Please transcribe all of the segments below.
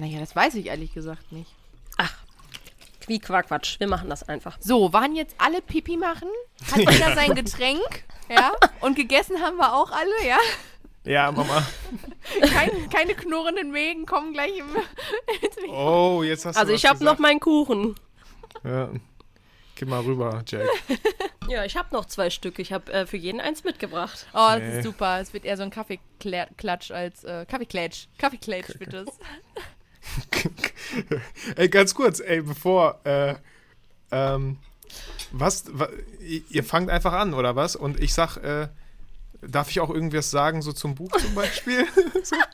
Naja, das weiß ich ehrlich gesagt nicht. Ach, wie Quatsch. Wir machen das einfach. So, waren jetzt alle Pipi machen? Hat jeder sein Getränk? Ja. Und gegessen haben wir auch alle, ja. Ja, Mama. Kein, keine knurrenden Mägen kommen gleich im. Oh, jetzt hast du Also was ich habe noch meinen Kuchen. Ja. Geh mal rüber, Jack. Ja, ich habe noch zwei Stück. Ich habe äh, für jeden eins mitgebracht. Oh, das Nee. ist super. Es wird eher so ein Kaffeeklatsch als äh, Kaffeeklatsch. Kaffeeklatsch wird es. ey, ganz kurz, ey, bevor, äh, ähm, was, wa, ihr fangt einfach an, oder was? Und ich sag, äh, darf ich auch irgendwas sagen, so zum Buch zum Beispiel? so.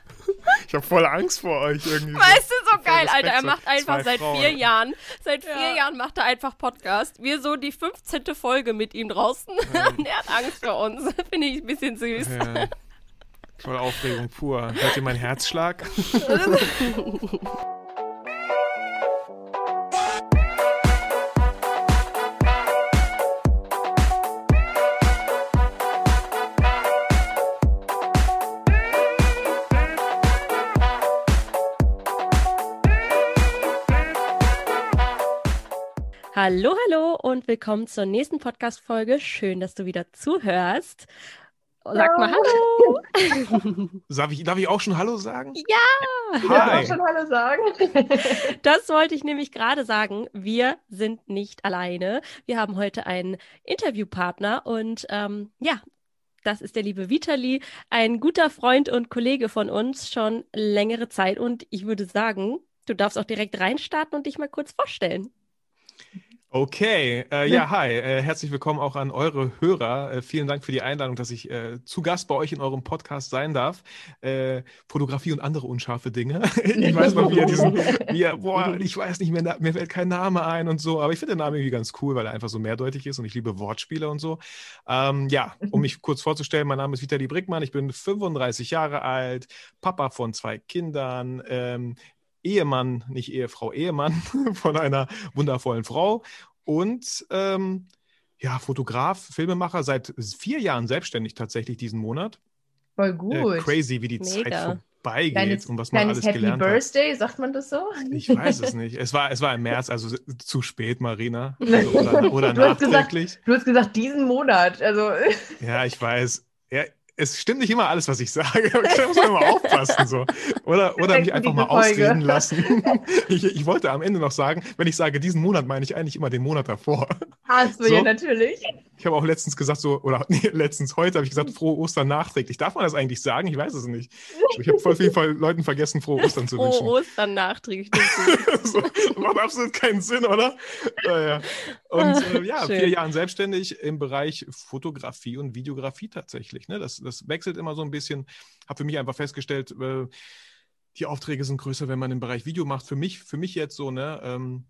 Ich habe voll Angst vor euch irgendwie. so. Weißt du, so Voll geil, Respekt, Alter. Er macht einfach seit Frauen. vier Jahren, seit vier Ja. Jahren macht er einfach Podcast. Wir so die 15. Folge mit ihm draußen. Und er hat Angst vor uns. Finde ich ein bisschen süß. Ja. Voll Aufregung pur. Hört ihr meinen Herzschlag? Hallo, hallo und willkommen zur nächsten Podcast-Folge. Schön, dass du wieder zuhörst. Sag mal Hallo. Darf ich, darf ich auch schon Hallo sagen? Ja, Ich darf Hi. auch schon Hallo sagen. das wollte ich nämlich gerade sagen. Wir sind nicht alleine. Wir haben heute einen Interviewpartner und ähm, ja, das ist der liebe Vitali, ein guter Freund und Kollege von uns schon längere Zeit. Und ich würde sagen, du darfst auch direkt reinstarten und dich mal kurz vorstellen. Okay, äh, ja, hi. Äh, herzlich willkommen auch an eure Hörer. Äh, vielen Dank für die Einladung, dass ich äh, zu Gast bei euch in eurem Podcast sein darf. Äh, Fotografie und andere unscharfe Dinge. ich weiß noch, wie er diesen, wie er, boah, ich weiß nicht mehr, mir fällt kein Name ein und so, aber ich finde den Namen irgendwie ganz cool, weil er einfach so mehrdeutig ist und ich liebe Wortspiele und so. Ähm, ja, um mich kurz vorzustellen, mein Name ist Vitali Brickmann, ich bin 35 Jahre alt, Papa von zwei Kindern, ähm, Ehemann, nicht Ehefrau, Ehemann von einer wundervollen Frau und ähm, ja, Fotograf, Filmemacher, seit vier Jahren selbstständig tatsächlich diesen Monat. Voll Äh, gut. crazy, wie die Zeit Mega. vorbeigeht Kleines, und was man alles Happy gelernt hat. Birthday, sagt man das so? Ich weiß es nicht. Es war, es war im März, also zu spät, Marina. Also, oder oder Du hast gesagt- nachträglich. Du hast gesagt, diesen Monat. Also, Ja, ich weiß. Ja, es stimmt nicht immer alles, was ich sage. Da muss man immer aufpassen. So. Oder, oder mich einfach mal Folge. ausreden lassen. Ich, ich wollte am Ende noch sagen, wenn ich sage diesen Monat, meine ich eigentlich immer den Monat davor. hast du So. ja natürlich. Ich habe auch letztens gesagt, so, oder nee, letztens heute habe ich gesagt, frohe Ostern nachträglich. Darf man das eigentlich sagen? Ich weiß es nicht. Ich habe voll vielen Fall Leuten vergessen, frohe Ostern zu Frohe wünschen. Ostern nachträglich. so, macht absolut keinen Sinn, oder? Naja. Und äh, ja, Schön. vier Jahren selbstständig im Bereich Fotografie und Videografie tatsächlich. Ne? Das, das wechselt immer so ein bisschen. Habe für mich einfach festgestellt, äh, die Aufträge sind größer, wenn man im Bereich Video macht. Für mich, für mich jetzt so, ne? Ähm,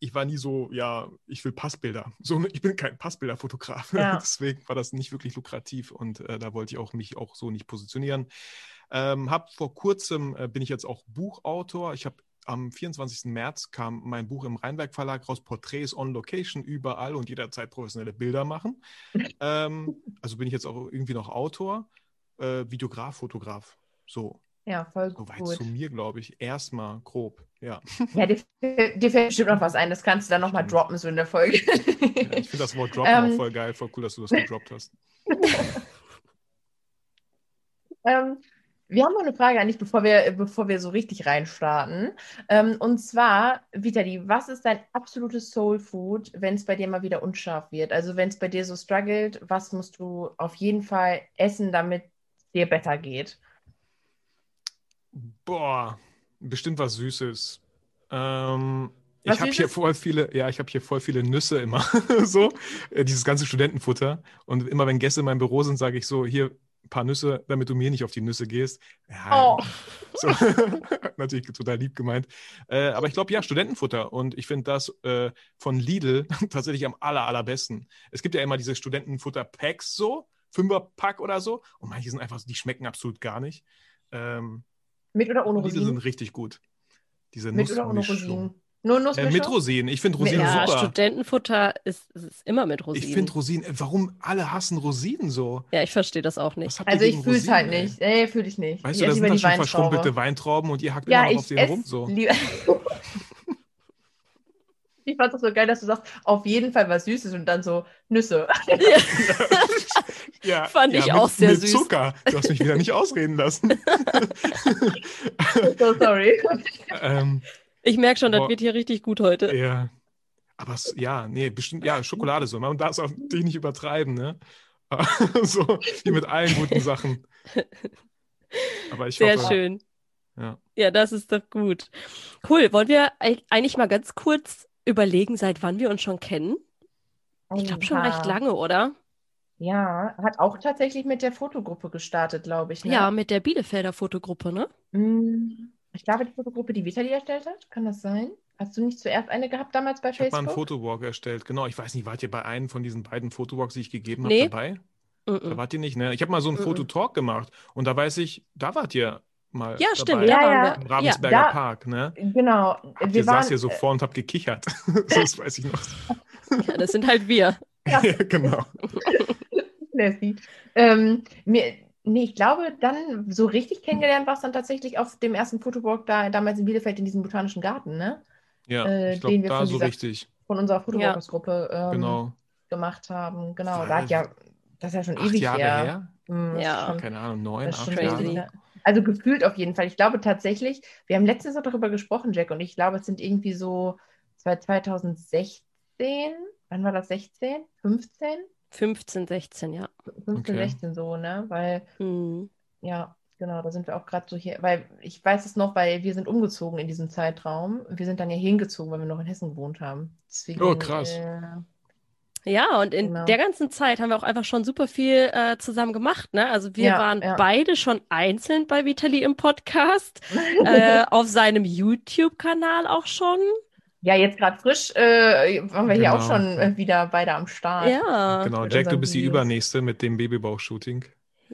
ich war nie so, ja, ich will Passbilder. So, ich bin kein Passbilderfotograf. Ja. Deswegen war das nicht wirklich lukrativ und äh, da wollte ich auch mich auch so nicht positionieren. Ähm, hab vor kurzem äh, bin ich jetzt auch Buchautor. Ich habe am 24. März kam mein Buch im Rheinberg Verlag raus, Porträts on Location, überall und jederzeit professionelle Bilder machen. ähm, also bin ich jetzt auch irgendwie noch Autor, äh, Videograf, Fotograf. So, Ja, voll soweit gut. zu mir, glaube ich. Erstmal grob, ja. Ja, dir, dir fällt bestimmt noch was ein. Das kannst du dann nochmal droppen, so in der Folge. ja ich finde das Wort droppen Ähm. auch voll geil, voll cool, dass du das gedroppt hast. Ähm, wir haben noch eine Frage an dich, bevor wir, bevor wir so richtig reinstarten. Ähm, und zwar, Vitali, was ist dein absolutes Soul Food, wenn es bei dir mal wieder unscharf wird? Also wenn es bei dir so struggelt, was musst du auf jeden Fall essen, damit dir besser geht? Boah, bestimmt was Süßes. Ähm, Was ich habe hier voll viele, ja, ich habe hier voll viele Nüsse immer, so, äh, dieses ganze Studentenfutter. Und immer wenn Gäste in meinem Büro sind, sage ich so, hier ein paar Nüsse, damit du mir nicht auf die Nüsse gehst. Ja, Oh. so, natürlich total lieb gemeint. Äh, aber ich glaube, ja, Studentenfutter. Und ich finde das äh, von Lidl tatsächlich am aller, allerbesten. Es gibt ja immer diese Studentenfutter-Packs so, Fünfer-Pack oder so. Und manche sind einfach, die schmecken absolut gar nicht. Ähm, Mit oder ohne diese sind Rosinen? richtig gut. Diese Mit Nuss oder ohne. Rosinen? Nur Äh, Nussmischung? mit Rosinen. Ich finde Rosinen ja, super. Studentenfutter ist, ist immer mit Rosinen. Ich finde Rosinen, äh, warum alle hassen Rosinen so? ja, ich verstehe das auch nicht. Also ich fühle es Rosinen, halt nicht. Nee, fühle ich nicht. Weißt ich du, das sind dann schon verschrumpelte Weintrauben und ihr hackt Ja, immer noch auf denen rum. So. Ich fand es so geil, dass du sagst, auf jeden Fall was Süßes und dann so Nüsse. Ja, Fand ich mit, auch sehr mit süß. Zucker. Du hast mich wieder nicht ausreden lassen. so sorry. ähm, Ich merke schon, das Boah. wird hier richtig gut heute. ja. Aber es, ja, nee, bestimmt, ja, Schokolade so. Man darf es auch natürlich nicht übertreiben, ne? so wie mit allen guten Sachen. Aber ich Sehr hoffe, schön. Ja. Ja, das ist doch gut. Cool. Wollen wir eig- eigentlich mal ganz kurz überlegen, seit wann wir uns schon kennen? Ich glaube schon recht lange, oder? Ja, hat auch tatsächlich mit der Fotogruppe gestartet, glaube ich. Ne? Ja, mit der Bielefelder Fotogruppe, ne? Mm, Ich glaube, die Fotogruppe, die Vitali erstellt hat, kann das sein? Hast du nicht zuerst eine gehabt damals bei Ich habe mal einen Facebook? Fotowalk erstellt. Genau, ich weiß nicht, wart ihr bei einem von diesen beiden Fotowalks, die ich gegeben habe, Nee. dabei? Mhm. Da wart ihr nicht, ne? Ich habe mal so einen Mhm. Fototalk gemacht und da weiß ich, da wart ihr mal Ja, dabei. stimmt. Ja, ja. Im Ja, Ravensberger da- Park, ne? Genau. Ihr Wir waren, saß hier so vor und habt gekichert. das weiß ich noch. ja, das sind halt wir. ja, genau. Lassie. Ähm, mir, nee, ich glaube, dann so richtig kennengelernt war es dann tatsächlich auf dem ersten Fotowalk da damals in Bielefeld in diesem botanischen Garten, ne? Ja, Äh, ich glaube, den wir da von so dieser- richtig. Von unserer Fotowalkers-Gruppe ähm, Genau. gemacht haben. Genau, da hat ja, das ist ja schon Acht ewig Jahre her. her? Hm, das Ja. schon- Keine Ahnung, neun, acht. Jahre. Also gefühlt auf jeden Fall. Ich glaube tatsächlich, wir haben letztens noch darüber gesprochen, Jack, und ich glaube, es sind irgendwie so seit 2016, wann war das, 16? 15? 15, 16, ja. 15, Okay. 16 so, ne? Weil Mhm. Ja, genau, da sind wir auch gerade so hier, weil ich weiß es noch, weil wir sind umgezogen in diesem Zeitraum. Wir sind dann ja hingezogen, weil wir noch in Hessen gewohnt haben. Deswegen, Oh, krass. Äh, Ja, und in Genau. der ganzen Zeit haben wir auch einfach schon super viel äh, zusammen gemacht. Ne? Also wir Ja, waren ja. beide schon einzeln bei Vitali im Podcast, äh, auf seinem YouTube-Kanal auch schon. ja, jetzt gerade frisch äh, waren wir hier auch Genau. schon äh, wieder beide am Start. Ja, Genau, Jack, du bist die. Übernächste mit dem Babybauch-Shooting.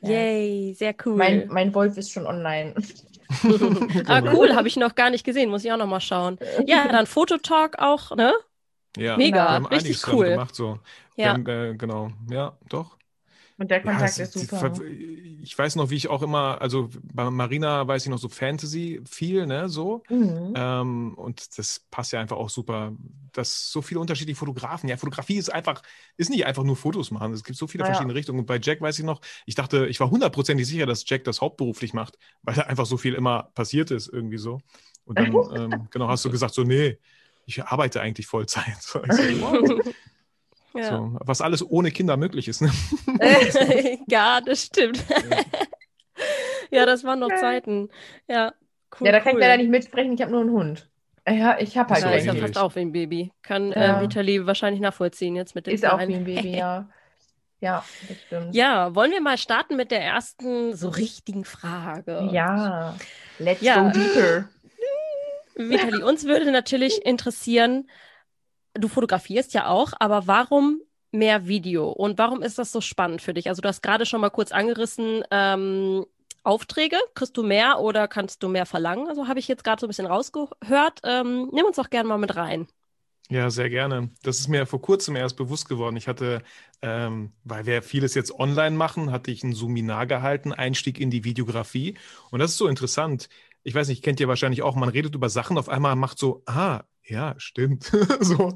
yay, sehr cool. Mein, mein Wolf ist schon online. ah, Genau. cool, habe ich noch gar nicht gesehen, muss ich auch noch mal schauen. Ja, dann Fototalk auch, ne? Ja, Mega, wir haben richtig einiges cool. gemacht. So. Ja. haben, äh, genau, ja, doch. Und der Ja, Kontakt ist ist- super. Ich weiß noch, wie ich auch immer, also bei Marina weiß ich noch so Fantasy viel, ne, so. Mhm. Ähm, und das passt ja einfach auch super. dass so viele unterschiedliche Fotografen. Ja, Fotografie ist einfach, ist nicht einfach nur Fotos machen. Es gibt so viele Ja. verschiedene Richtungen. Und bei Jack weiß ich noch, ich dachte, ich war hundertprozentig sicher, dass Jack das hauptberuflich macht, weil da einfach so viel immer passiert ist, irgendwie so. Und dann, ähm, genau, hast du gesagt, so, nee, ich arbeite eigentlich Vollzeit. So. Ja. so, was alles ohne Kinder möglich ist. Ne? ja, das stimmt. ja, das waren noch Zeiten. Ja, cool. ja, da kann cool. ich leider nicht mitsprechen, ich habe nur einen Hund. Ja, ich habe halt Ja, ist ja fast auch wie ein Baby. Kann Ja. äh, Vitali wahrscheinlich nachvollziehen jetzt mit dem Ist auch Kleinen. wie ein Baby, ja. Ja, das stimmt. Ja, wollen wir mal starten mit der ersten so richtigen Frage? Ja, let's Ja. go deeper. Vitali, uns würde natürlich interessieren, du fotografierst ja auch, aber warum mehr Video und warum ist das so spannend für dich? Also du hast gerade schon mal kurz angerissen, ähm, Aufträge, kriegst du mehr oder kannst du mehr verlangen? Also habe ich jetzt gerade so ein bisschen rausgehört. Ähm, nimm uns doch gerne mal mit rein. Ja, sehr gerne. Das ist mir vor kurzem erst bewusst geworden. Ich hatte, ähm, weil wir vieles jetzt online machen, hatte ich ein Seminar gehalten, Einstieg in die Videografie. Und das ist so interessant. Ich weiß nicht, kennt ihr wahrscheinlich auch, man redet über Sachen, auf einmal macht so, ah, ja, stimmt. so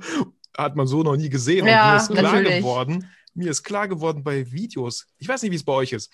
hat man so noch nie gesehen. Ja, Und mir ist klar natürlich. geworden, mir ist klar geworden bei Videos, ich weiß nicht, wie es bei euch ist,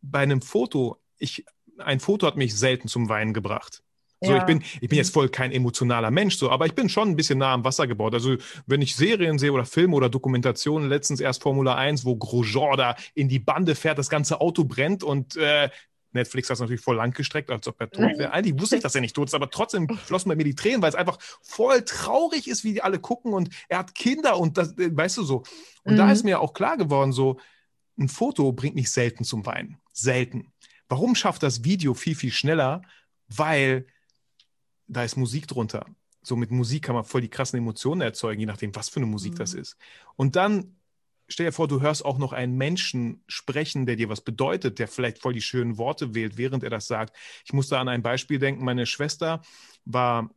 bei einem Foto, ich, ein Foto hat mich selten zum Weinen gebracht. So, Ja. ich bin, ich bin jetzt voll kein emotionaler Mensch, so, aber ich bin schon ein bisschen nah am Wasser gebaut. Also, wenn ich Serien sehe oder Filme oder Dokumentationen, letztens erst Formula 1, wo Grosjean da in die Bande fährt, das ganze Auto brennt und äh, Netflix hat es natürlich voll lang gestreckt, als ob er tot wäre. Eigentlich wusste ich, dass er nicht tot ist, aber trotzdem flossen bei mir die Tränen, weil es einfach voll traurig ist, wie die alle gucken und er hat Kinder und das, äh, weißt du so. Und da Mhm. ist mir auch klar geworden, so, ein Foto bringt mich selten zum Weinen. Selten. Warum schafft das Video viel, viel schneller? Weil da ist Musik drunter. So mit Musik kann man voll die krassen Emotionen erzeugen, je nachdem, was für eine Musik das Mhm. ist. Und dann stell dir vor, du hörst auch noch einen Menschen sprechen, der dir was bedeutet, der vielleicht voll die schönen Worte wählt, während er das sagt. Ich musste an ein Beispiel denken. Meine Schwester war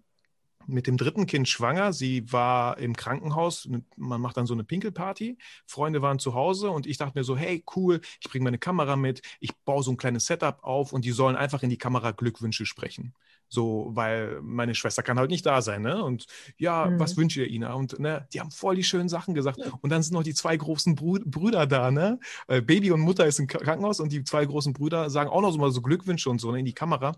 mit dem dritten Kind schwanger. Sie war im Krankenhaus. Man macht dann so eine Pinkelparty. Freunde waren zu Hause und ich dachte mir so, hey, cool, ich bringe meine Kamera mit. Ich baue so ein kleines Setup auf und die sollen einfach in die Kamera Glückwünsche sprechen. So, weil meine Schwester kann halt nicht da sein, ne? Und ja, mhm. was wünscht ihr, Ina? Und ne, die haben voll die schönen Sachen gesagt. Und dann sind noch die zwei großen Brü Brüder da, ne? Äh, Baby und Mutter ist im Krankenhaus und die zwei großen Brüder sagen auch noch so mal so Glückwünsche und so ne, in die Kamera.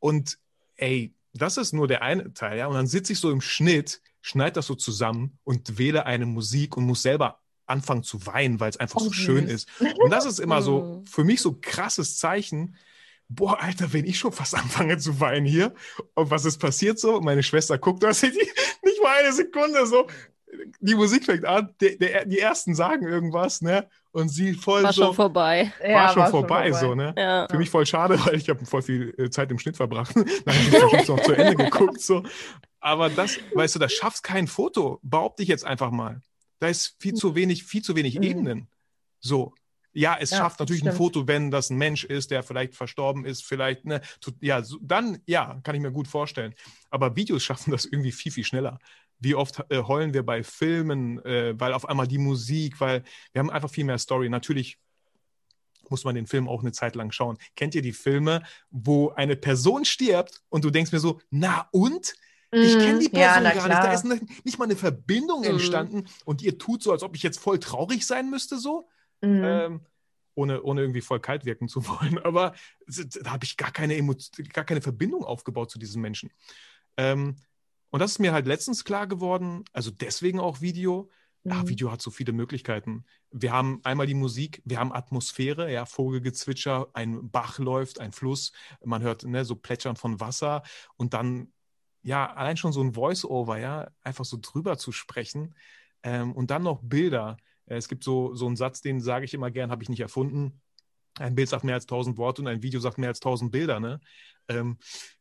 Und ey, das ist nur der eine Teil, ja. Und dann sitze ich so im Schnitt, schneide das so zusammen und wähle eine Musik und muss selber anfangen zu weinen, weil es einfach oh, so schön ist. Und das ist immer so mhm. für mich so krasses Zeichen. Boah, Alter, wenn ich schon fast anfange zu weinen hier und was ist passiert so? Meine Schwester guckt das nicht mal eine Sekunde so. Die Musik fängt an, der, die ersten sagen irgendwas, ne? Und sie voll war so. Schon vorbei. War, ja, schon, war vorbei, schon vorbei, so, ne? Ja. Für mich voll schade, weil ich habe voll viel äh, Zeit im Schnitt verbracht. Dann habe ich noch zu Ende geguckt, so. Aber das, weißt du, das schaffst kein Foto, behaupte ich jetzt einfach mal. Da ist viel zu wenig, viel zu wenig mhm. Ebenen. So. Ja, es ja, schafft natürlich stimmt. ein Foto, wenn das ein Mensch ist, der vielleicht verstorben ist, vielleicht, ne, ja, so, dann, ja, kann ich mir gut vorstellen. Aber Videos schaffen das irgendwie viel, viel schneller wie oft äh, heulen wir bei Filmen, äh, weil auf einmal die Musik, weil wir haben einfach viel mehr Story. Natürlich muss man den Film auch eine Zeit lang schauen. Kennt ihr die Filme, wo eine Person stirbt und du denkst mir so, na und? Ich kenne die mhm. Person ja, gar nicht. Da ist nicht, nicht mal eine Verbindung mm. entstanden und ihr tut so, als ob ich jetzt voll traurig sein müsste, so. Mm. Ähm, ohne, ohne irgendwie voll kalt wirken zu wollen. Aber da habe ich gar keine, gar keine Verbindung aufgebaut zu diesen Menschen. Ähm, und das ist mir halt letztens klar geworden, also deswegen auch Video. Mhm. Ja, Video hat so viele Möglichkeiten. Wir haben einmal die Musik, wir haben Atmosphäre, ja, Vogelgezwitscher, ein Bach läuft, ein Fluss, man hört ne, so Plätschern von Wasser und dann, ja, allein schon so ein Voice-Over, ja, einfach so drüber zu sprechen ähm, und dann noch Bilder. Äh, es gibt so, so einen Satz, den sage ich immer gern, habe ich nicht erfunden. Ein Bild sagt mehr als tausend Worte und ein Video sagt mehr als tausend Bilder. Ne? Ähm,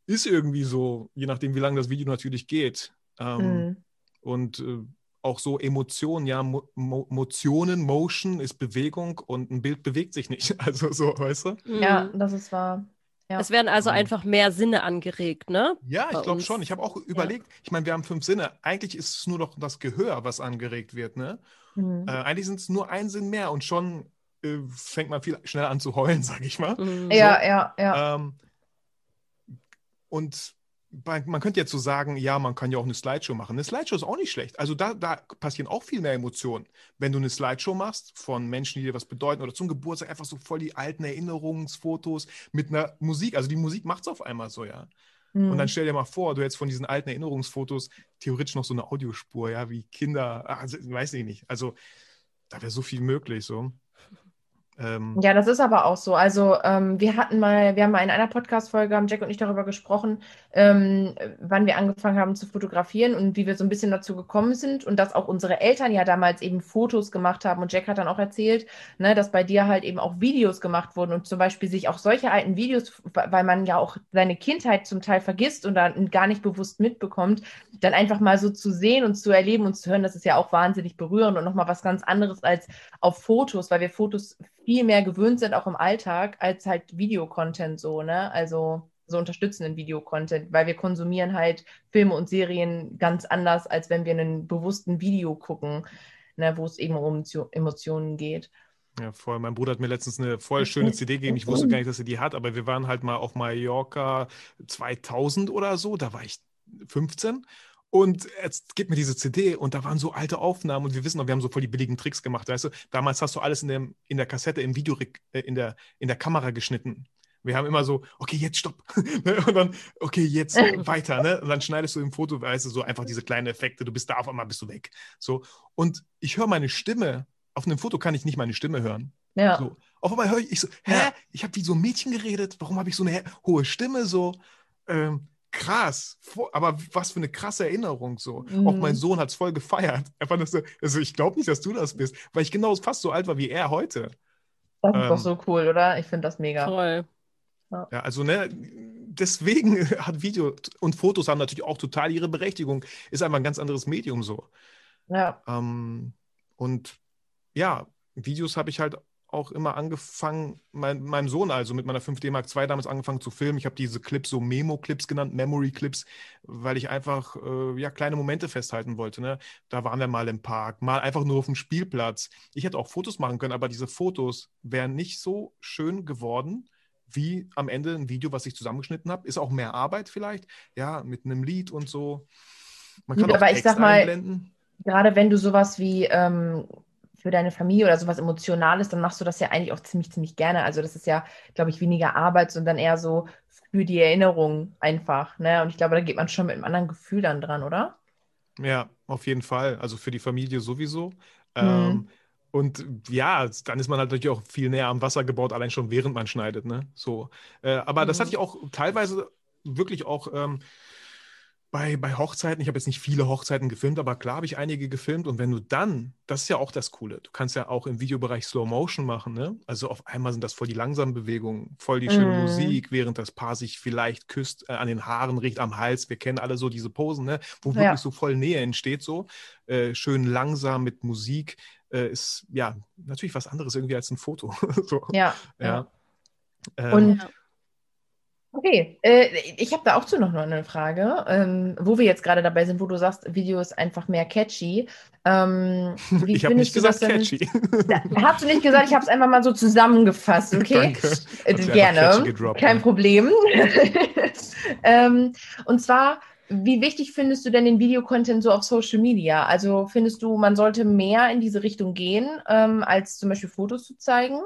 ist irgendwie so, je nachdem, wie lange das Video natürlich geht. Ähm, mhm. Und äh, auch so Emotionen, ja, Mo Motionen, Motion ist Bewegung und ein Bild bewegt sich nicht. Also so, weißt du? Ja, mhm. das ist wahr. Ja. Es werden also mhm. einfach mehr Sinne angeregt, ne? Ja, ich glaube schon. Ich habe auch überlegt, ja. ich meine, wir haben fünf Sinne. Eigentlich ist es nur noch das Gehör, was angeregt wird, ne? Mhm. Äh, eigentlich sind es nur ein Sinn mehr und schon äh, fängt man viel schneller an zu heulen, sage ich mal. Mhm. Ja, ja, ja. Ähm, und man könnte jetzt so sagen, ja, man kann ja auch eine Slideshow machen. Eine Slideshow ist auch nicht schlecht. Also da, da passieren auch viel mehr Emotionen. Wenn du eine Slideshow machst von Menschen, die dir was bedeuten oder zum Geburtstag einfach so voll die alten Erinnerungsfotos mit einer Musik. Also die Musik macht es auf einmal so, ja. Mhm. Und dann stell dir mal vor, du hättest von diesen alten Erinnerungsfotos theoretisch noch so eine Audiospur, ja, wie Kinder, also, weiß ich nicht. Also da wäre so viel möglich, so. Ähm, ja, das ist aber auch so. Also ähm, wir hatten mal, wir haben mal in einer Podcast-Folge, haben Jack und ich darüber gesprochen, ähm, wann wir angefangen haben zu fotografieren und wie wir so ein bisschen dazu gekommen sind und dass auch unsere Eltern ja damals eben Fotos gemacht haben. Und Jack hat dann auch erzählt, ne, dass bei dir halt eben auch Videos gemacht wurden und zum Beispiel sich auch solche alten Videos, weil man ja auch seine Kindheit zum Teil vergisst und dann gar nicht bewusst mitbekommt, dann einfach mal so zu sehen und zu erleben und zu hören, das ist ja auch wahnsinnig berührend und nochmal was ganz anderes als auf Fotos, weil wir Fotos viel mehr gewöhnt sind, auch im Alltag, als halt Videocontent so, ne? Also so unterstützenden Videocontent, weil wir konsumieren halt Filme und Serien ganz anders, als wenn wir einen bewussten Video gucken, ne, wo es eben um Emotionen geht. Ja, voll. Mein Bruder hat mir letztens eine voll schöne CD gegeben. Ich wusste gar nicht, dass er die hat, aber wir waren halt mal auf Mallorca 2000 oder so. Da war ich 15 und jetzt gibt mir diese CD und da waren so alte Aufnahmen und wir wissen noch, wir haben so voll die billigen Tricks gemacht, weißt du? Damals hast du alles in, dem, in der Kassette, im Video, äh, in der, in der Kamera geschnitten. Wir haben immer so, okay, jetzt stopp. Ne? und dann, okay, jetzt weiter. Ne? Und dann schneidest du im Foto, weißt du, so einfach diese kleinen Effekte. Du bist da, auf einmal bist du weg. So. Und ich höre meine Stimme. Auf einem Foto kann ich nicht meine Stimme hören. Ja. So. Auf einmal höre ich, ich so, hä? Ich habe wie so ein Mädchen geredet. Warum habe ich so eine hohe Stimme? So. Ähm, krass, aber was für eine krasse Erinnerung so. Mhm. Auch mein mhm. Sohn hat es voll gefeiert. Er fand das so, also ich glaube nicht, dass du das bist, weil ich genau fast so alt war wie er heute. Das ist ähm, doch so cool, oder? Ich finde das mega. Toll. Ja. ja, also ne, deswegen hat Video und Fotos haben natürlich auch total ihre Berechtigung. Ist einfach ein ganz anderes Medium so. Ja. Ähm, und ja, Videos habe ich halt auch immer angefangen, mein, meinem Sohn also mit meiner 5D Mark II damals angefangen zu filmen. Ich habe diese Clips so Memo-Clips genannt, Memory-Clips, weil ich einfach äh, ja, kleine Momente festhalten wollte. Ne? Da waren wir mal im Park, mal einfach nur auf dem Spielplatz. Ich hätte auch Fotos machen können, aber diese Fotos wären nicht so schön geworden, wie am Ende ein Video, was ich zusammengeschnitten habe. Ist auch mehr Arbeit vielleicht, ja, mit einem Lied und so. Man kann Gut, auch aber Text ich sag mal, einblenden. gerade wenn du sowas wie ähm, für deine Familie oder sowas Emotionales, dann machst du das ja eigentlich auch ziemlich, ziemlich gerne. Also das ist ja, glaube ich, weniger Arbeit, sondern eher so für die Erinnerung einfach. Ne? Und ich glaube, da geht man schon mit einem anderen Gefühl dann dran, oder? Ja, auf jeden Fall. Also für die Familie sowieso. Mhm. Ähm, und ja, dann ist man halt natürlich auch viel näher am Wasser gebaut, allein schon während man schneidet. Ne? So. Äh, aber mhm. das hatte ich auch teilweise wirklich auch ähm, bei, bei Hochzeiten, ich habe jetzt nicht viele Hochzeiten gefilmt, aber klar habe ich einige gefilmt. Und wenn du dann, das ist ja auch das Coole, du kannst ja auch im Videobereich Slow Motion machen. Ne? Also auf einmal sind das voll die langsamen Bewegungen, voll die schöne mm. Musik, während das Paar sich vielleicht küsst, äh, an den Haaren riecht, am Hals. Wir kennen alle so diese Posen, ne? wo ja. wirklich so voll Nähe entsteht. So äh, schön langsam mit Musik äh, ist ja natürlich was anderes irgendwie als ein Foto. so. Ja. ja. Ähm, und Okay, äh, ich habe da auch zu noch eine Frage, ähm, wo wir jetzt gerade dabei sind, wo du sagst, Video ist einfach mehr catchy. Ähm, ich habe nicht gesagt denn, catchy. Da, hast du nicht gesagt, ich habe es einfach mal so zusammengefasst, okay? Äh, gerne, gedroppt, kein ja. Problem. ähm, und zwar, wie wichtig findest du denn den Videocontent so auf Social Media? Also findest du, man sollte mehr in diese Richtung gehen, ähm, als zum Beispiel Fotos zu zeigen?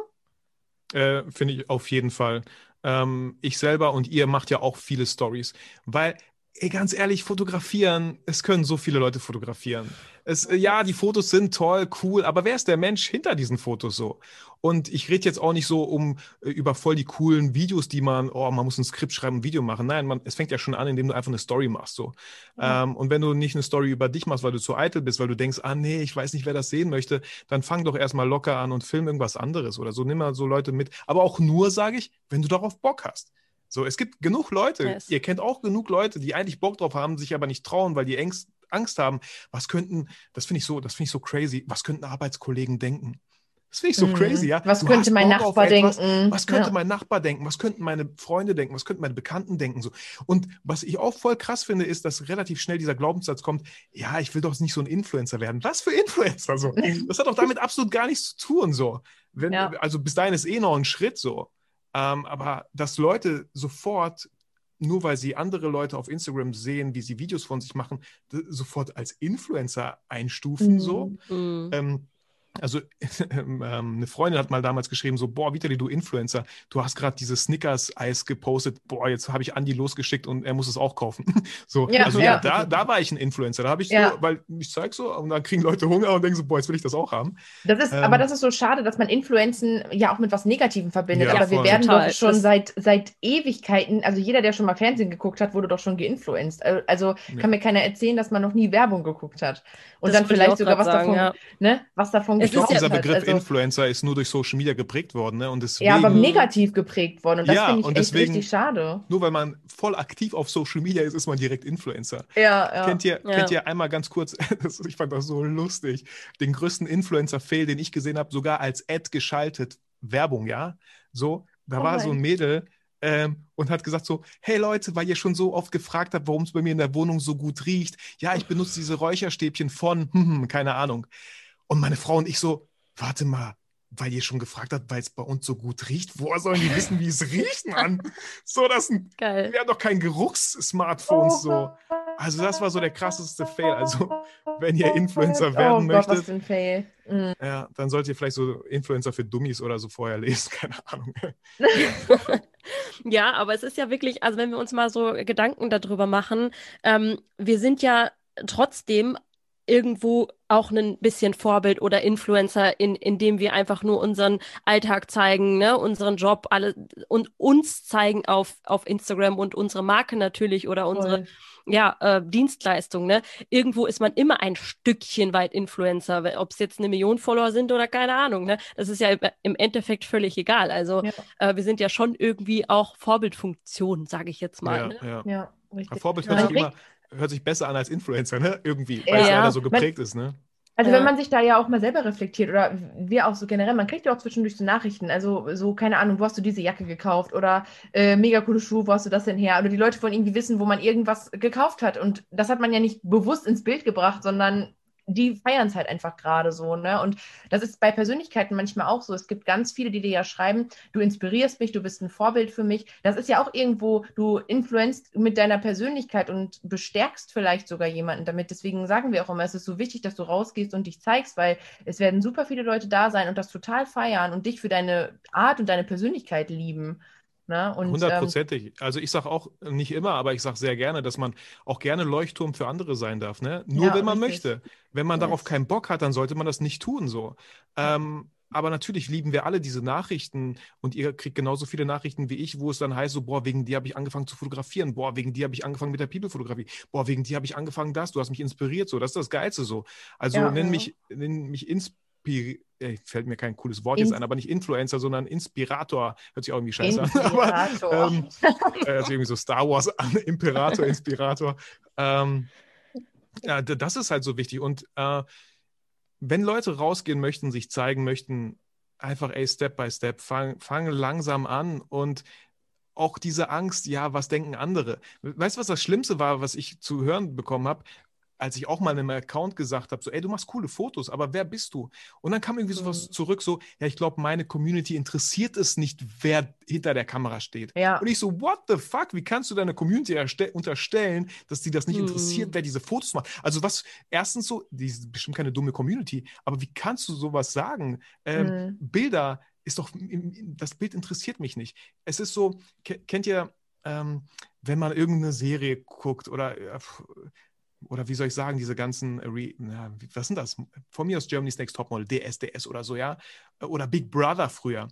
Äh, Finde ich auf jeden Fall ähm, ich selber und ihr macht ja auch viele Stories, weil ey, ganz ehrlich, fotografieren, es können so viele Leute fotografieren. Es, äh, ja, die Fotos sind toll, cool, aber wer ist der Mensch hinter diesen Fotos so? Und ich rede jetzt auch nicht so um äh, über voll die coolen Videos, die man, oh, man muss ein Skript schreiben, ein Video machen. Nein, man, es fängt ja schon an, indem du einfach eine Story machst. So. Ja. Ähm, und wenn du nicht eine Story über dich machst, weil du zu eitel bist, weil du denkst, ah nee, ich weiß nicht, wer das sehen möchte, dann fang doch erstmal locker an und film irgendwas anderes oder so. Nimm mal so Leute mit. Aber auch nur, sage ich, wenn du darauf Bock hast. So, es gibt genug Leute, yes. ihr kennt auch genug Leute, die eigentlich Bock drauf haben, sich aber nicht trauen, weil die Angst, Angst haben. Was könnten, das finde ich so, das finde ich so crazy, was könnten Arbeitskollegen denken? Das finde ich so mhm. crazy, ja. Was du könnte mein Bock Nachbar denken? Was könnte ja. mein Nachbar denken? Was könnten meine Freunde denken? Was könnten meine Bekannten denken? So. Und was ich auch voll krass finde, ist, dass relativ schnell dieser Glaubenssatz kommt, ja, ich will doch nicht so ein Influencer werden. Was für Influencer? So? Das hat doch damit absolut gar nichts zu tun. So. Wenn, ja. Also bis dahin ist eh noch ein Schritt so. Ähm, aber dass Leute sofort, nur weil sie andere Leute auf Instagram sehen, wie sie Videos von sich machen, sofort als Influencer einstufen, mhm. so. Mhm. Ähm, also ähm, eine Freundin hat mal damals geschrieben, so, boah, Vitali, du Influencer, du hast gerade dieses Snickers-Eis gepostet, boah, jetzt habe ich Andi losgeschickt und er muss es auch kaufen. so, ja, also ja, ja, da, da war ich ein Influencer, da habe ich ja. so, weil ich zeige so und dann kriegen Leute Hunger und denken so, boah, jetzt will ich das auch haben. Das ist, ähm, aber das ist so schade, dass man Influenzen ja auch mit was Negativem verbindet, aber wir werden total. doch schon seit, seit Ewigkeiten, also jeder, der schon mal Fernsehen geguckt hat, wurde doch schon geinfluenced. Also kann mir keiner erzählen, dass man noch nie Werbung geguckt hat. Und das dann vielleicht sogar was sagen, davon, ne, was davon ich glaube, dieser Begriff also, Influencer ist nur durch Social Media geprägt worden. Ne? Und deswegen, ja, aber negativ geprägt worden. Und das ja, finde ich echt deswegen, richtig schade. Nur weil man voll aktiv auf Social Media ist, ist man direkt Influencer. Ja, ja. Kennt ihr, ja. kennt ihr einmal ganz kurz, ich fand das so lustig, den größten Influencer-Fail, den ich gesehen habe, sogar als Ad geschaltet, Werbung, ja? So, da oh war so ein Mädel, ähm, und hat gesagt so, hey Leute, weil ihr schon so oft gefragt habt, warum es bei mir in der Wohnung so gut riecht. Ja, ich benutze diese Räucherstäbchen von, hm, hm, keine Ahnung. Und meine Frau und ich so, warte mal, weil ihr schon gefragt habt, weil es bei uns so gut riecht, woher sollen die wissen, wie es riecht, Mann? So, das sind, Geil. wir haben doch kein Geruchs-Smartphones so. Also das war so der krasseste Fail. Also wenn ihr Influencer oh werden oh Gott, möchtet, was für ein Fail. Mhm. Ja, dann solltet ihr vielleicht so Influencer für Dummies oder so vorher lesen, keine Ahnung. ja, aber es ist ja wirklich, also wenn wir uns mal so Gedanken darüber machen, ähm, wir sind ja trotzdem irgendwo auch ein bisschen Vorbild oder Influencer, in, indem wir einfach nur unseren Alltag zeigen, ne, unseren Job, alle und uns zeigen auf, auf Instagram und unsere Marke natürlich oder unsere ja, äh, Dienstleistung, ne? Irgendwo ist man immer ein Stückchen weit Influencer, ob es jetzt eine Million Follower sind oder keine Ahnung, ne? Das ist ja im, Endeffekt völlig egal. Also ja. äh, wir sind ja schon irgendwie auch Vorbildfunktion, sage ich jetzt mal. Ja, ne? ja. ja. Richtig. Vorbild hört sich immer, hört sich besser an als Influencer, ne? Irgendwie, weil ja. es leider so geprägt man, ist, ne? Also Ja. wenn man sich da ja auch mal selber reflektiert oder wir auch so generell, man kriegt ja auch zwischendurch so Nachrichten, also so, keine Ahnung, wo hast du diese Jacke gekauft oder äh, mega coole Schuhe, wo hast du das denn her? Oder die Leute wollen irgendwie wissen, wo man irgendwas gekauft hat und das hat man ja nicht bewusst ins Bild gebracht, sondern die feiern es halt einfach gerade so, ne? Und das ist bei Persönlichkeiten manchmal auch so. Es gibt ganz viele, die dir ja schreiben, du inspirierst mich, du bist ein Vorbild für mich. Das ist ja auch irgendwo, du influenzt mit deiner Persönlichkeit und bestärkst vielleicht sogar jemanden damit. Deswegen sagen wir auch immer, es ist so wichtig, dass du rausgehst und dich zeigst, weil es werden super viele Leute da sein und das total feiern und dich für deine Art und deine Persönlichkeit lieben. Ne? Und, ähm, Hundertprozentig. Also ich sage auch nicht immer, aber ich sage sehr gerne, dass man auch gerne Leuchtturm für andere sein darf. Ne? Nur Ja, wenn man richtig. möchte. Wenn man Yes. darauf keinen Bock hat, dann sollte man das nicht tun. So. Ähm, aber natürlich lieben wir alle diese Nachrichten und ihr kriegt genauso viele Nachrichten wie ich, wo es dann heißt, so, boah, wegen dir habe ich angefangen zu fotografieren, boah, wegen dir habe ich angefangen mit der People-Fotografie, boah, wegen dir habe ich angefangen das, du hast mich inspiriert, so, das ist das Geilste so. Also Ja. nenn Ja. mich, nenn mich inspiriert. Fällt mir kein cooles Wort jetzt ein, aber nicht Influencer, sondern Inspirator. Hört sich auch irgendwie scheiße an. Aber, Inspirator. ähm, äh, also irgendwie so Star Wars an, Imperator, Inspirator. Ähm, ja, das ist halt so wichtig. Und äh, wenn Leute rausgehen möchten, sich zeigen möchten, einfach, ey, Step by Step, fang, fang langsam an und auch diese Angst, ja, was denken andere? Weißt du, was das Schlimmste war, was ich zu hören bekommen habe? Als ich auch mal in einem Account gesagt habe, so, ey, du machst coole Fotos, aber wer bist du? Und dann kam irgendwie sowas Mhm. zurück, so, ja, ich glaube, meine Community interessiert es nicht, wer hinter der Kamera steht. Ja. Und ich so, what the fuck? Wie kannst du deiner Community erste- unterstellen, dass die das nicht Hm. interessiert, wer diese Fotos macht? Also was, erstens so, die ist bestimmt keine dumme Community, aber wie kannst du sowas sagen? Ähm, Mhm. Bilder ist doch, das Bild interessiert mich nicht. Es ist so, ke- kennt ihr, ähm, wenn man irgendeine Serie guckt oder, äh, oder wie soll ich sagen, diese ganzen, äh, Re na, was sind das? Von mir aus Germany's Next Topmodel, DSDS oder so, ja? Oder Big Brother früher.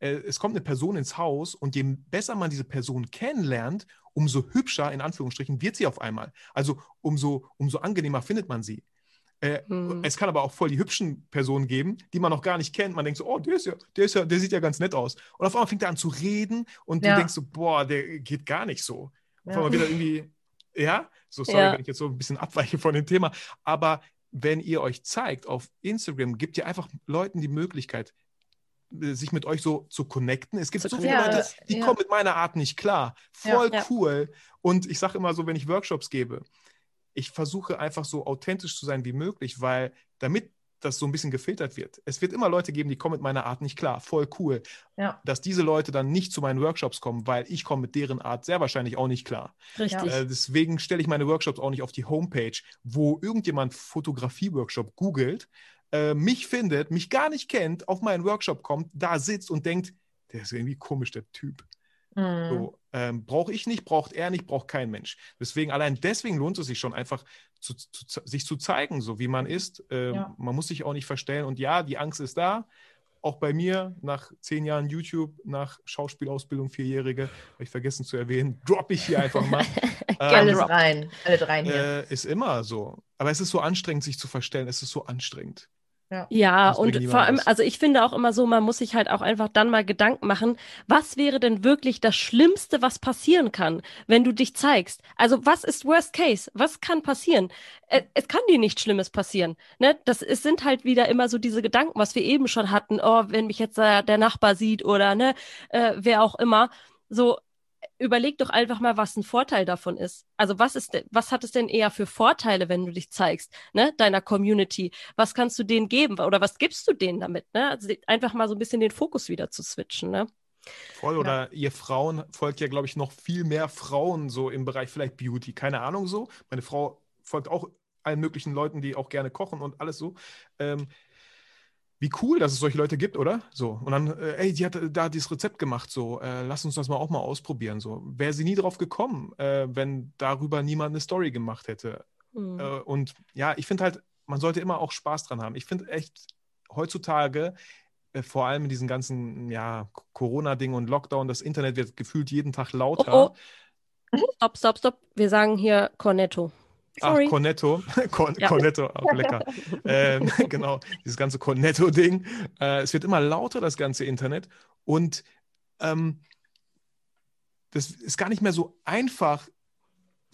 Äh, Es kommt eine Person ins Haus und je besser man diese Person kennenlernt, umso hübscher, in Anführungsstrichen, wird sie auf einmal. Also umso, umso angenehmer findet man sie. Äh, Hm. Es kann aber auch voll die hübschen Personen geben, die man noch gar nicht kennt. Man denkt so, oh, der ist ja, der ist ja, der sieht ja ganz nett aus. Und auf einmal fängt er an zu reden und Ja. du denkst so, boah, der geht gar nicht so. Auf Ja. einmal wieder irgendwie, ja, so sorry, Ja. wenn ich jetzt so ein bisschen abweiche von dem Thema. Aber wenn ihr euch zeigt auf Instagram, gebt ihr einfach Leuten die Möglichkeit, äh, sich mit euch so zu connecten. Es gibt Zu so viele Ja, Leute, die ja. kommen mit meiner Art nicht klar. Voll cool. Und ich sage immer so, wenn ich Workshops gebe, ich versuche einfach so authentisch zu sein wie möglich, weil damit das so ein bisschen gefiltert wird. Es wird immer Leute geben, die kommen mit meiner Art nicht klar. Voll cool. Ja. Dass diese Leute dann nicht zu meinen Workshops kommen, weil ich komme mit deren Art sehr wahrscheinlich auch nicht klar. Richtig. Äh, deswegen stelle ich meine Workshops auch nicht auf die Homepage, wo irgendjemand Fotografie-Workshop googelt, äh, mich findet, mich gar nicht kennt, auf meinen Workshop kommt, da sitzt und denkt, der ist irgendwie komisch, der Typ. Mhm. So, ähm, brauche ich nicht, braucht er nicht, braucht kein Mensch. Deswegen, allein deswegen lohnt es sich schon einfach, zu, zu, sich zu zeigen, so wie man ist. Ähm, Ja. Man muss sich auch nicht verstellen. Und ja, die Angst ist da. Auch bei mir, nach zehn Jahren YouTube, nach Schauspielausbildung, vierjährige, habe ich vergessen zu erwähnen, droppe ich hier einfach mal. Alles drop. rein. Alle rein hier. äh, ist immer so. Aber es ist so anstrengend, sich zu verstellen. Es ist so anstrengend. Ja, bringt und vor allem, also ich finde auch immer so, man muss sich halt auch einfach dann mal Gedanken machen, was wäre denn wirklich das Schlimmste, was passieren kann, wenn du dich zeigst? Also was ist Worst Case? Was kann passieren? Äh, Es kann dir nichts Schlimmes passieren. Ne? Das es sind halt wieder immer so diese Gedanken, was wir eben schon hatten, oh, wenn mich jetzt äh, der Nachbar sieht oder ne, äh, wer auch immer. So, überleg doch einfach mal, was ein Vorteil davon ist. Also was ist, was hat es denn eher für Vorteile, wenn du dich zeigst, ne, deiner Community? Was kannst du denen geben oder was gibst du denen damit, ne? Also einfach mal so ein bisschen den Fokus wieder zu switchen, ne? Voll. Oder ihr Frauen folgt ja, glaube ich, noch viel mehr Frauen so im Bereich vielleicht Beauty. Keine Ahnung so. Meine Frau folgt auch allen möglichen Leuten, die auch gerne kochen und alles so. Ähm, wie cool, dass es solche Leute gibt, oder? So. Und dann, äh, ey, die hat äh, da dieses Rezept gemacht, so, äh, lass uns das mal auch mal ausprobieren. So. Wäre sie nie drauf gekommen, äh, wenn darüber niemand eine Story gemacht hätte. Hm. Äh, und ja, ich finde halt, man sollte immer auch Spaß dran haben. Ich finde echt heutzutage, äh, vor allem in diesen ganzen ja, Corona-Ding und Lockdown, das Internet wird gefühlt jeden Tag lauter. Oh, Stopp, stopp, stopp. Wir sagen hier Cornetto. Sorry. Ach, Cornetto. Con Ja. Cornetto, auch lecker. ähm, genau, dieses ganze Cornetto-Ding. Äh, es wird immer lauter, das ganze Internet. Und ähm, das ist gar nicht mehr so einfach,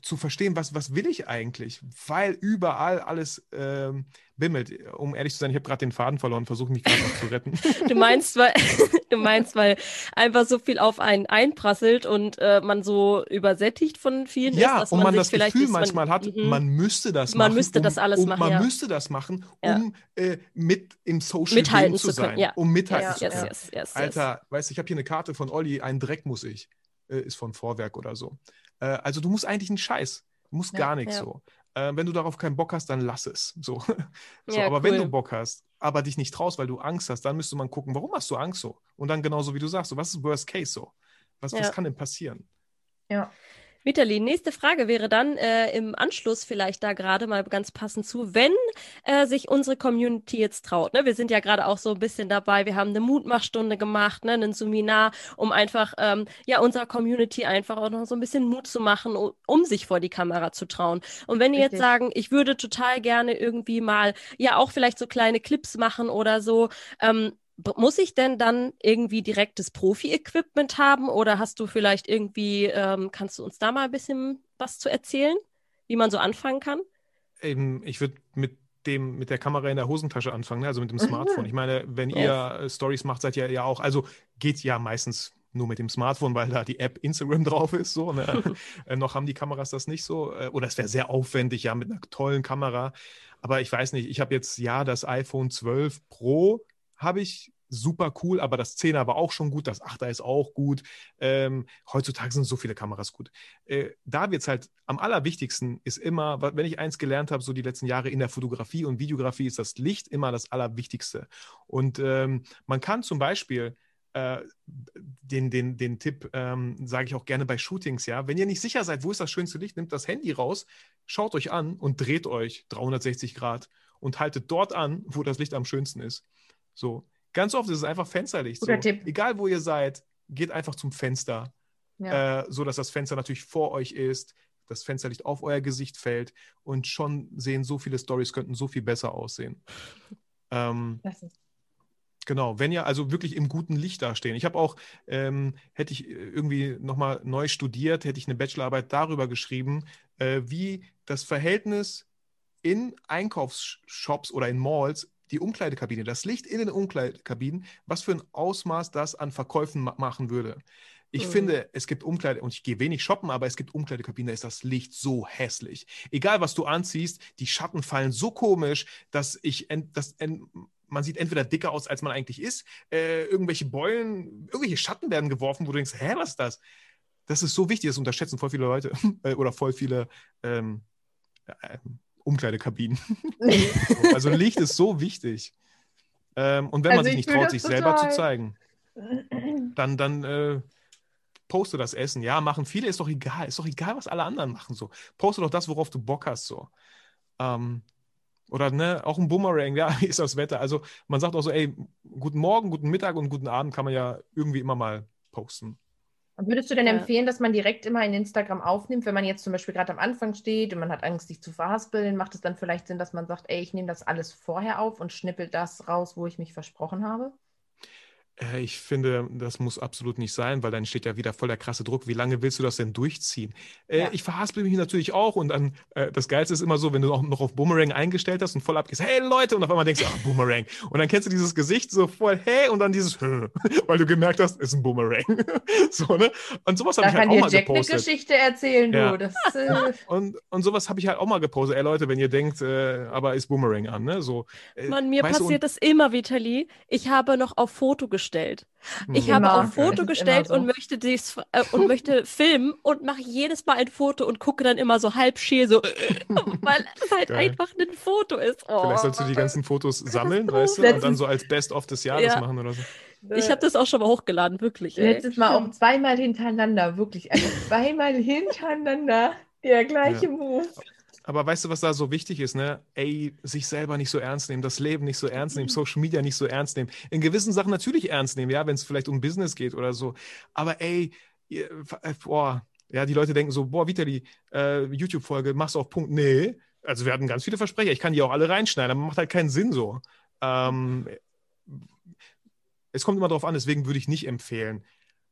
zu verstehen, was, was will ich eigentlich? Weil überall alles ähm, bimmelt. Um ehrlich zu sein, ich habe gerade den Faden verloren, versuche mich gerade noch zu retten. Du meinst, weil du meinst, weil einfach so viel auf einen einprasselt und äh, man so übersättigt von vielen ja, ist, dass und man, man, sich das vielleicht Gefühl ist, man- manchmal hat, Mhm. man müsste das Man machen. müsste um, das alles um, machen, Man ja. müsste das machen, Ja. um äh, mit im Social Mithalten zu können, sein. ja. Um mithalten Ja, zu yes, können. yes, yes. Alter, weißt du, ich habe hier eine Karte von Olli, ein Dreck muss ich. Äh, ist von Vorwerk oder so. Äh, also du musst eigentlich einen Scheiß. Du musst Ja, gar nichts ja. so. Äh, wenn du darauf keinen Bock hast, dann lass es. So. so Ja, aber wenn cool. du Bock hast, aber dich nicht traust, weil du Angst hast, dann müsste man gucken, warum hast du Angst so? Und dann genauso wie du sagst, so, was ist Worst Case so? Was, was kann denn passieren? Ja. Vitali, nächste Frage wäre dann äh, im Anschluss vielleicht da gerade mal ganz passend zu, wenn äh, sich unsere Community jetzt traut. Ne? Wir sind ja gerade auch so ein bisschen dabei. Wir haben eine Mutmachstunde gemacht, ne? ein Seminar, um einfach ähm, ja unserer Community einfach auch noch so ein bisschen Mut zu machen, um, um sich vor die Kamera zu trauen. Und wenn die jetzt Richtig. sagen, ich würde total gerne irgendwie mal ja auch vielleicht so kleine Clips machen oder so, ähm, muss ich denn dann irgendwie direktes Profi-Equipment haben oder hast du vielleicht irgendwie, ähm, kannst du uns da mal ein bisschen was zu erzählen, wie man so anfangen kann? Eben, ich würde mit dem, mit der Kamera in der Hosentasche anfangen, ne? also mit dem Mhm. Smartphone. Ich meine, wenn Yes. ihr äh, Stories macht, seid ihr ja auch, also geht ja meistens nur mit dem Smartphone, weil da die App Instagram drauf ist. So, ne? äh, noch haben die Kameras das nicht so. Äh, oder es wäre sehr aufwendig, ja, mit einer tollen Kamera. Aber ich weiß nicht, ich habe jetzt ja das iPhone 12 Pro, habe ich super cool, aber das 10er war auch schon gut, das 8er ist auch gut. Ähm, heutzutage sind so viele Kameras gut. Äh, da wird es halt am allerwichtigsten ist immer, wenn ich eins gelernt habe, so die letzten Jahre in der Fotografie und Videografie, ist das Licht immer das Allerwichtigste. Und ähm, man kann zum Beispiel äh, den, den, den Tipp ähm, sage ich auch gerne bei Shootings, ja. Wenn ihr nicht sicher seid, wo ist das schönste Licht, nehmt das Handy raus, schaut euch an und dreht euch 360 Grad und haltet dort an, wo das Licht am schönsten ist. So. Ganz oft ist es einfach Fensterlicht. So. Egal wo ihr seid, geht einfach zum Fenster Ja. äh, so dass das Fenster natürlich vor euch ist, das Fensterlicht auf euer Gesicht fällt und schon sehen so viele Stories könnten so viel besser aussehen. Ähm, genau, wenn ihr also wirklich im guten Licht dastehen. Ich habe auch, ähm, hätte ich irgendwie nochmal neu studiert, hätte ich eine Bachelorarbeit darüber geschrieben, äh, wie das Verhältnis in Einkaufsshops oder in Malls die Umkleidekabine, das Licht in den Umkleidekabinen, was für ein Ausmaß das an Verkäufen ma machen würde. Ich Mhm. finde, es gibt Umkleide, und ich gehe wenig shoppen, aber es gibt Umkleidekabinen, da ist das Licht so hässlich. Egal, was du anziehst, die Schatten fallen so komisch, dass ich, dass, man sieht entweder dicker aus, als man eigentlich ist, äh, irgendwelche Beulen, irgendwelche Schatten werden geworfen, wo du denkst, hä, was ist das? Das ist so wichtig, das unterschätzen voll viele Leute äh, oder voll viele ähm, äh, Umkleidekabinen. also Licht ist so wichtig. Ähm, und wenn man Also sich ich nicht traut, sich selber zu total. zeigen, dann, dann äh, poste das Essen. Ja, machen viele, ist doch egal. Ist doch egal, was alle anderen machen. So. Poste doch das, worauf du Bock hast. So. Ähm, oder ne, auch ein Boomerang, ja, wie ist das Wetter? Also man sagt auch so, ey, guten Morgen, guten Mittag und guten Abend kann man ja irgendwie immer mal posten. Und Würdest du denn Ja. empfehlen, dass man direkt immer in Instagram aufnimmt, wenn man jetzt zum Beispiel gerade am Anfang steht und man hat Angst, sich zu verhaspeln, macht es dann vielleicht Sinn, dass man sagt, ey, ich nehme das alles vorher auf und schnippel das raus, wo ich mich versprochen habe? Äh, Ich finde, das muss absolut nicht sein, weil dann steht ja wieder voll der krasse Druck. Wie lange willst du das denn durchziehen? Äh, Ja. Ich verhaspel mich natürlich auch und dann, äh, das Geilste ist immer so, wenn du auch noch auf Boomerang eingestellt hast und voll abgehst, hey Leute, und auf einmal denkst du, ah, Boomerang. Und dann kennst du dieses Gesicht so voll, hey, und dann dieses, weil du gemerkt hast, ist ein Boomerang. so, ne? Und sowas habe ich halt auch mal Jack eine gepostet. Geschichte erzählen, du. Ja. Das, äh, Und, und sowas habe ich halt auch mal gepostet. Ey Leute, wenn ihr denkt, äh, aber ist Boomerang an, ne? So, äh, Mann, mir du, passiert das immer, Vitali. Ich habe noch auf Foto gestellt. Ich Mhm. habe Immer. auf Das Foto gestellt so. und möchte dies äh, und möchte filmen und mache jedes Mal ein Foto und gucke dann immer so halb scheel so, weil es halt Geil. einfach ein Foto ist. Oh. Vielleicht sollst du die ganzen Fotos sammeln, weißt du, Letztens- und dann so als Best-of des Jahres Ja. machen oder so. Ich habe das auch schon mal hochgeladen, wirklich. ey. Letztes Mal auch zweimal hintereinander, wirklich. Also zweimal hintereinander der gleiche Ja. Move. Aber weißt du, was da so wichtig ist, ne? Ey, sich selber nicht so ernst nehmen, das Leben nicht so ernst nehmen, Social Media nicht so ernst nehmen. In gewissen Sachen natürlich ernst nehmen, ja, wenn es vielleicht um Business geht oder so. Aber ey, äh, boah, ja, die Leute denken so, boah, Vitali, äh, YouTube-Folge, machst du auf Punkt. Nee. Also wir hatten ganz viele Versprecher. Ich kann die auch alle reinschneiden, aber macht halt keinen Sinn so. Ähm, es kommt immer darauf an, deswegen würde ich nicht empfehlen,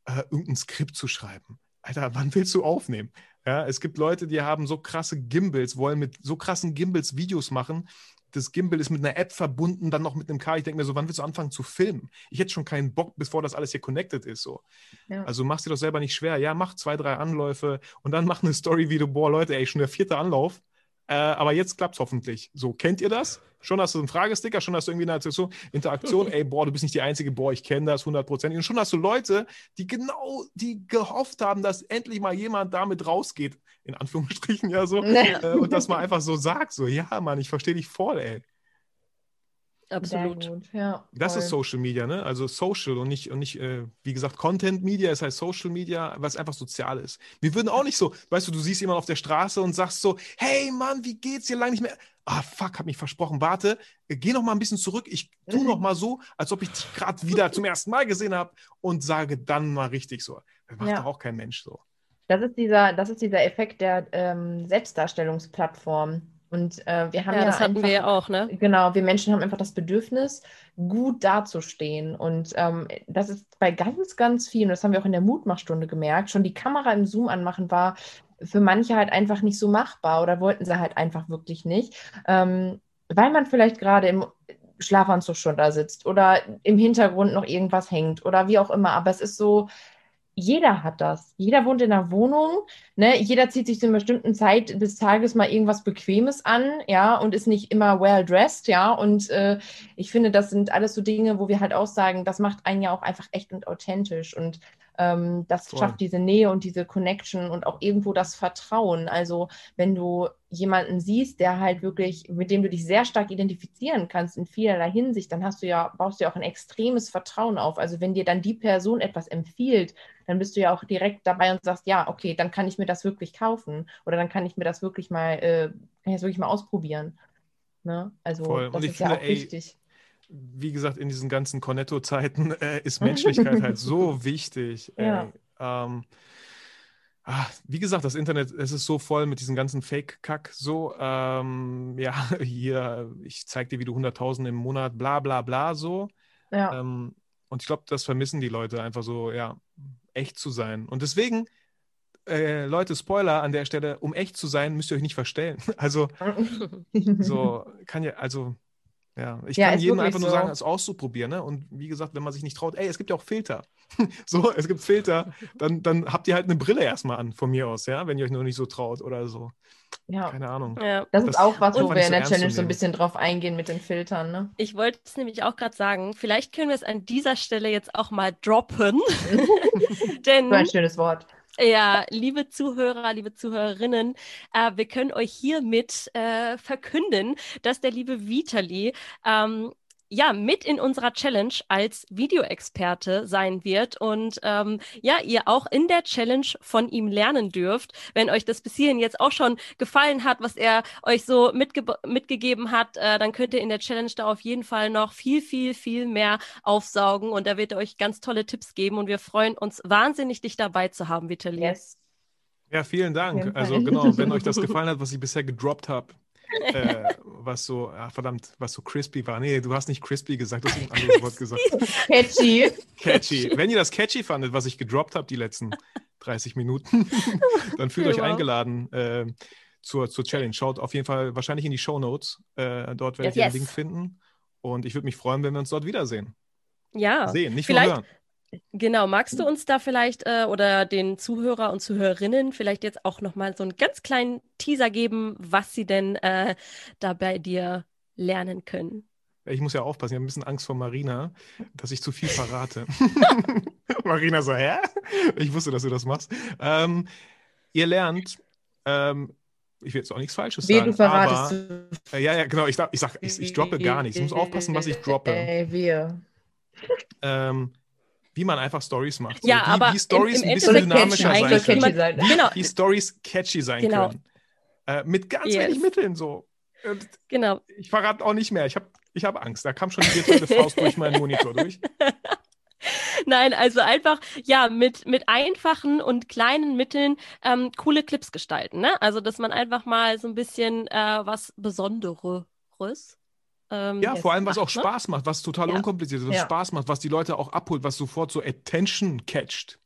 äh, irgendein Skript zu schreiben. Alter, wann willst du aufnehmen? Ja, es gibt Leute, die haben so krasse Gimbals, wollen mit so krassen Gimbals Videos machen. Das Gimbal ist mit einer App verbunden, dann noch mit einem Car. Ich denke mir so, wann willst du anfangen zu filmen? Ich hätte schon keinen Bock, bevor das alles hier connected ist. So. Ja. Also machst dir doch selber nicht schwer. Ja, mach zwei, drei Anläufe und dann mach eine Story, wie du, boah, Leute, ey, schon der vierte Anlauf. Äh, aber jetzt klappt es hoffentlich. So, kennt ihr das? Schon hast du einen Fragesticker, schon hast du irgendwie eine Interaktion, Interaktion ey, boah, du bist nicht die Einzige, boah, ich kenne das hundertprozentig. Und schon hast du Leute, die genau, die gehofft haben, dass endlich mal jemand damit rausgeht, in Anführungsstrichen ja so, äh, und das mal einfach so sagt, so, ja, Mann, ich verstehe dich voll, ey. Absolut. Gut. Ja, Das ist Social Media, ne? Also Social und nicht, und nicht äh, wie gesagt, Content Media, es heißt Social Media, was einfach sozial ist. Wir würden auch nicht so, weißt du, du siehst jemanden auf der Straße und sagst so, hey Mann, wie geht's dir lange nicht mehr? Ah, fuck, hab mich versprochen. Warte, äh, geh noch mal ein bisschen zurück. Ich tu noch mal so, als ob ich dich gerade wieder zum ersten Mal gesehen habe und sage dann mal richtig so. Das macht Ja. doch auch kein Mensch so. Das ist dieser, das ist dieser Effekt der ähm, Selbstdarstellungsplattform. Und äh, wir haben Ja, ja, das hatten einfach, wir ja auch, ne? Genau, wir Menschen haben einfach das Bedürfnis, gut dazustehen. Und ähm, das ist bei ganz, ganz vielen, das haben wir auch in der Mutmachstunde gemerkt, schon die Kamera im Zoom anmachen war für manche halt einfach nicht so machbar oder wollten sie halt einfach wirklich nicht, ähm, weil man vielleicht gerade im Schlafanzug schon da sitzt oder im Hintergrund noch irgendwas hängt oder wie auch immer. Aber es ist so, jeder hat das. Jeder wohnt in einer Wohnung, ne? Jeder zieht sich zu einer bestimmten Zeit des Tages mal irgendwas Bequemes an, ja, und ist nicht immer well dressed, ja. Und äh, ich finde, das sind alles so Dinge, wo wir halt auch sagen, das macht einen ja auch einfach echt und authentisch und ähm, das Voll. schafft diese Nähe und diese Connection und auch irgendwo das Vertrauen. Also wenn du jemanden siehst, der halt wirklich, mit dem du dich sehr stark identifizieren kannst in vielerlei Hinsicht, dann hast du ja, baust du ja auch ein extremes Vertrauen auf. Also wenn dir dann die Person etwas empfiehlt, dann bist du ja auch direkt dabei und sagst, ja, okay, dann kann ich mir das wirklich kaufen oder dann kann ich mir das wirklich mal, äh, kann ich das wirklich mal ausprobieren. Ne? Also Voll. Das ist ja finde, auch ey, wichtig. Wie gesagt, in diesen ganzen Cornetto-Zeiten äh, ist Menschlichkeit halt so wichtig. Ja. Ähm, ah, wie gesagt, das Internet, es ist so voll mit diesem ganzen Fake-Kack. So, ähm, ja, hier, ich zeig dir, wie du 100.000 im Monat, bla bla bla, so. Ja. Ähm, und ich glaube, das vermissen die Leute einfach so, ja, echt zu sein. Und deswegen, äh, Leute, Spoiler an der Stelle, um echt zu sein, müsst ihr euch nicht verstellen. Also, so kann ja, also, ja, ich Ja, kann jedem einfach nur so. sagen, es auszuprobieren. Ne? Und wie gesagt, wenn man sich nicht traut, ey, es gibt ja auch Filter. so, es gibt Filter, dann, dann habt ihr halt eine Brille erstmal an, von mir aus, ja, wenn ihr euch noch nicht so traut oder so. ja. Keine Ahnung. Ja. Das, Das ist auch was, wo wir in so der Challenge so ein bisschen drauf eingehen mit den Filtern, ne? Ich wollte es nämlich auch gerade sagen, vielleicht können wir es an dieser Stelle jetzt auch mal droppen. Denn So ein schönes Wort. Ja, liebe Zuhörer, liebe Zuhörerinnen, äh, wir können euch hiermit äh, verkünden, dass der liebe Vitali ähm, ja mit in unserer Challenge als Videoexperte sein wird und ähm, ja, ihr auch in der Challenge von ihm lernen dürft. Wenn euch das bis hierhin jetzt auch schon gefallen hat, was er euch so mitge mitgegeben hat, äh, dann könnt ihr in der Challenge da auf jeden Fall noch viel, viel, viel mehr aufsaugen und da wird er euch ganz tolle Tipps geben und wir freuen uns wahnsinnig, dich dabei zu haben, Vitali. Yes. Ja, vielen Dank. Also genau, wenn euch das gefallen hat, was ich bisher gedroppt habe, äh, was so, ah, verdammt, was so crispy war. Nee, du hast nicht crispy gesagt, du hast ein anderes Wort gesagt. Catchy. Catchy. Wenn ihr das catchy fandet, was ich gedroppt habe die letzten 30 Minuten, dann fühlt euch eingeladen äh, zur, zur Challenge. Schaut auf jeden Fall wahrscheinlich in die Show Notes. Äh, dort werdet Yes, ihr den yes. Link finden. Und ich würde mich freuen, wenn wir uns dort wiedersehen. Ja, Sehen, nicht Vielleicht- nur hören. Genau. Magst du uns da vielleicht äh, oder den Zuhörer und Zuhörerinnen vielleicht jetzt auch nochmal so einen ganz kleinen Teaser geben, was sie denn äh, da bei dir lernen können? Ich muss ja aufpassen, ich habe ein bisschen Angst vor Marina, dass ich zu viel verrate. Marina so, hä? Ich wusste, dass du das machst. Ähm, ihr lernt, ähm, ich will jetzt auch nichts Falsches sagen, du verratest. aber äh, ja, ja, genau, ich, darf- ich sag, ich, ich droppe gar nichts. Ich muss aufpassen, was ich droppe. Ey, wir. Ähm, wie man einfach Stories macht. So, Ja, wie, aber wie Stories ein bisschen dynamischer sein können. sein. Genau, Wie Stories catchy sein Genau. können. Äh, mit ganz Yes. wenig Mitteln so. Und genau. ich verrate auch nicht mehr. Ich habe ich hab Angst. Da kam schon die virtuelle Faust durch meinen Monitor durch. Nein, also einfach, ja, mit, mit einfachen und kleinen Mitteln ähm, coole Clips gestalten, ne? Also, dass man einfach mal so ein bisschen äh, was Besonderes. Ähm, Ja, vor allem, was auch ne? Spaß macht, was total Ja. unkompliziert ist, was Ja. Spaß macht, was die Leute auch abholt, was sofort so Attention catcht.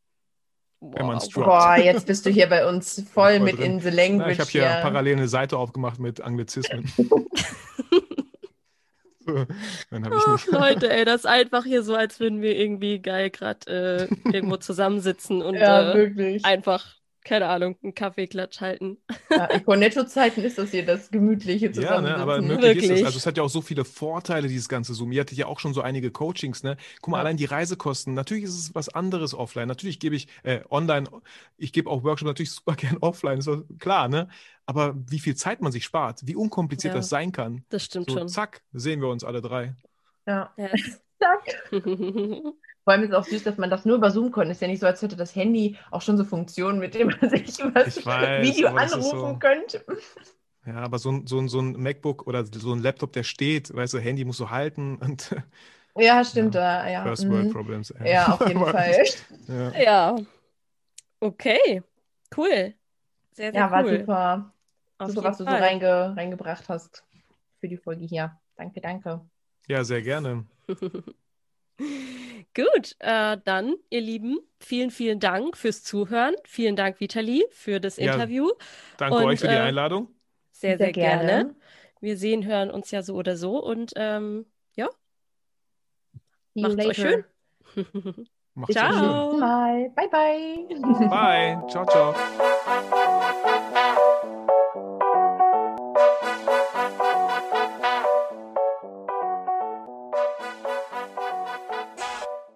wenn man es Wow. Boah, jetzt bist du hier bei uns voll voll mit drin. in the Na, language ich habe hier hier. parallel eine Seite aufgemacht mit Anglizismen. so, dann habe ich Ach. Leute, ey, das ist einfach hier so, als würden wir irgendwie geil gerade äh, irgendwo zusammensitzen und Ja, äh, einfach, keine Ahnung, einen Kaffeeklatsch halten. Ja, in Cornetto-Zeiten ist das hier das gemütliche Ja, Zusammensitzen. ne, aber möglich ist Wirklich. es. Also es hat ja auch so viele Vorteile, dieses ganze Zoom. Ihr hattet ja auch schon so einige Coachings, ne? Guck mal, Ja. allein die Reisekosten. Natürlich ist es was anderes offline. Natürlich gebe ich äh, online, ich gebe auch Workshops natürlich super gern offline, ist doch klar, ne? Aber wie viel Zeit man sich spart, wie unkompliziert Ja. das sein kann. Das stimmt So, schon. zack, sehen wir uns alle drei. Ja. Ja. Zack. Vor allem ist es auch süß, dass man das nur über Zoom konnte. Ist ja nicht so, als hätte das Handy auch schon so Funktionen, mit denen man sich über das weiß, Video anrufen so- könnte. Ja, aber so ein, so, ein, so ein MacBook oder so ein Laptop, der steht, weißt du, Handy musst du halten und Ja, stimmt. Ja, ja. First mhm. World Problems. ey. Ja, auf jeden Fall. Ja. Ja. Okay. Cool. Sehr, sehr Ja, war cool. super. Auf super, was du so Fall. reinge reingebracht hast für die Folge hier. Danke, danke. ja, sehr gerne. Gut, äh, dann, ihr Lieben, vielen, vielen Dank fürs Zuhören. Vielen Dank, Vitali, für das Ja, Interview. Danke Und, euch für die äh, Einladung. Sehr, sehr, gerne. Wir sehen, hören uns ja so oder so und ähm, ja, See macht's euch schön. Macht's Ciao. euch schön. Mal. Bye, bye. Bye. Ciao, ciao.